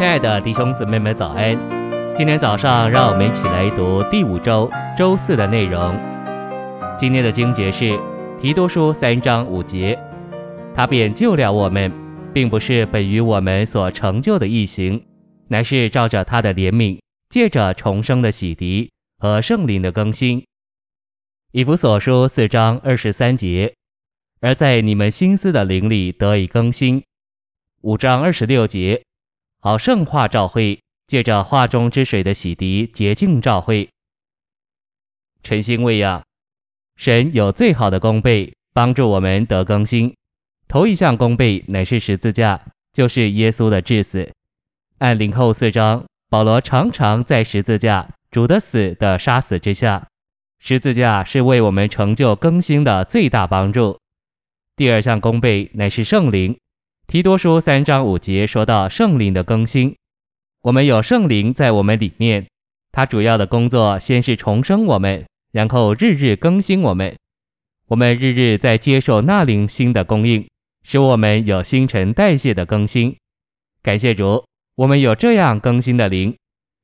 亲爱的弟兄姊妹们，早安！今天早上，让我们一起来读第五周周四的内容。今天的经节是提多书三章五节，他便救了我们，并不是本于我们所成就的义行，乃是照着他的怜悯，借着重生的洗涤和圣灵的更新。以弗所书四章二十三节，而在你们心思的灵里得以更新。五章二十六节。好圣化照会，借着化中之水的洗涤洁净照会。陈星卫呀，神有最好的功倍，帮助我们得更新。头一项功倍乃是十字架，就是耶稣的致死。按林后四章，保罗常常在十字架主的死的杀死之下，十字架是为我们成就更新的最大帮助。第二项功倍乃是圣灵。提多书三章五节说到圣灵的更新，我们有圣灵在我们里面，他主要的工作先是重生我们，然后日日更新我们。我们日日在接受那灵新的供应，使我们有新陈代谢的更新。感谢主，我们有这样更新的灵。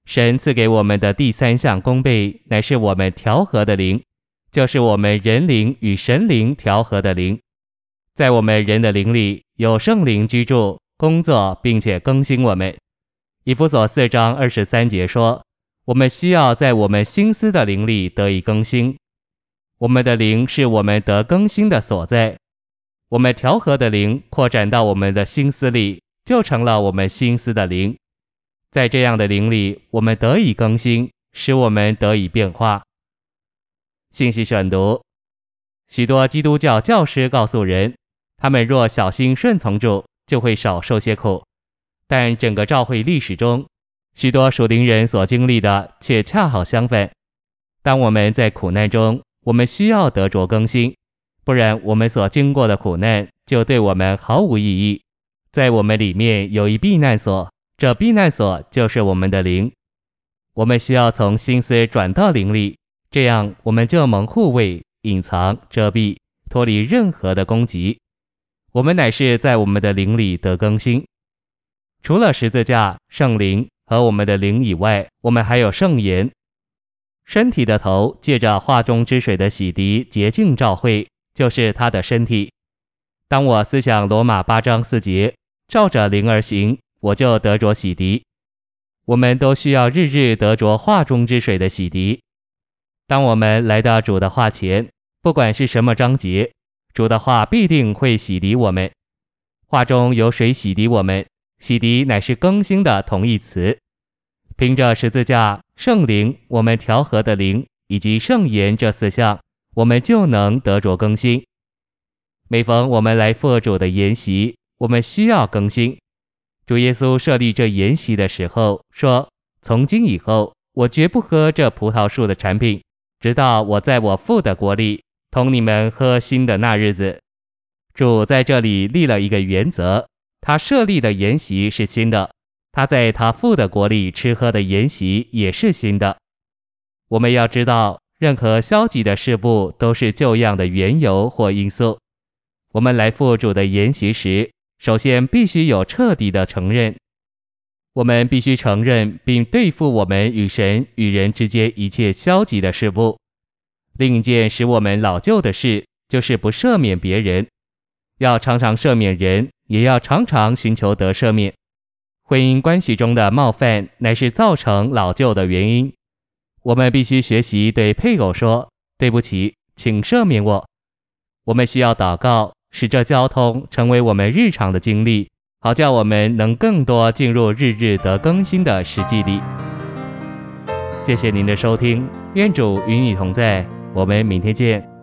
神赐给我们的第三项功倍，乃是我们调和的灵，就是我们人灵与神灵调和的灵。在我们人的灵里有圣灵居住、工作，并且更新我们。以弗所四章二十三节说，我们需要在我们心思的灵里得以更新。我们的灵是我们得更新的所在。我们调和的灵扩展到我们的心思里，就成了我们心思的灵。在这样的灵里，我们得以更新，使我们得以变化。信息选读：许多基督教教师告诉人。他们若小心顺从主，就会少受些苦。但整个召会历史中，许多属灵人所经历的却恰好相反。当我们在苦难中，我们需要得着更新，不然我们所经过的苦难就对我们毫无意义。在我们里面有一避难所，这避难所就是我们的灵。我们需要从心思转到灵里，这样我们就蒙护卫、隐藏、遮蔽，脱离任何的攻击。我们乃是在我们的灵里得更新，除了十字架、圣灵和我们的灵以外，我们还有圣言。身体的头借着化中之水的洗涤洁净照会，就是他的身体。当我思想罗马八章四节，照着灵而行，我就得着洗涤。我们都需要日日得着化中之水的洗涤。当我们来到主的话前，不管是什么章节。主的话必定会洗涤我们，话中有水洗涤我们，洗涤乃是更新的同义词。凭着十字架、圣灵、我们调和的灵以及圣言这四项，我们就能得着更新。每逢我们来赴主的筵席，我们需要更新。主耶稣设立这筵席的时候说：“从今以后，我绝不喝这葡萄树的产品，直到我在我父的国里。”同你们喝新的那日子，主在这里立了一个原则，他设立的筵席是新的，他在他父的国里吃喝的筵席也是新的。我们要知道，任何消极的事物都是旧样的缘由或因素。我们来赴主的筵席时，首先必须有彻底的承认，我们必须承认并对付我们与神与人之间一切消极的事物。另一件使我们老旧的事，就是不赦免别人。要常常赦免人，也要常常寻求得赦免。婚姻关系中的冒犯，乃是造成老旧的原因。我们必须学习对配偶说：“对不起，请赦免我。”我们需要祷告，使这交通成为我们日常的经历，好叫我们能更多进入日日得更新的实际里。谢谢您的收听，愿主与你同在。我们明天见。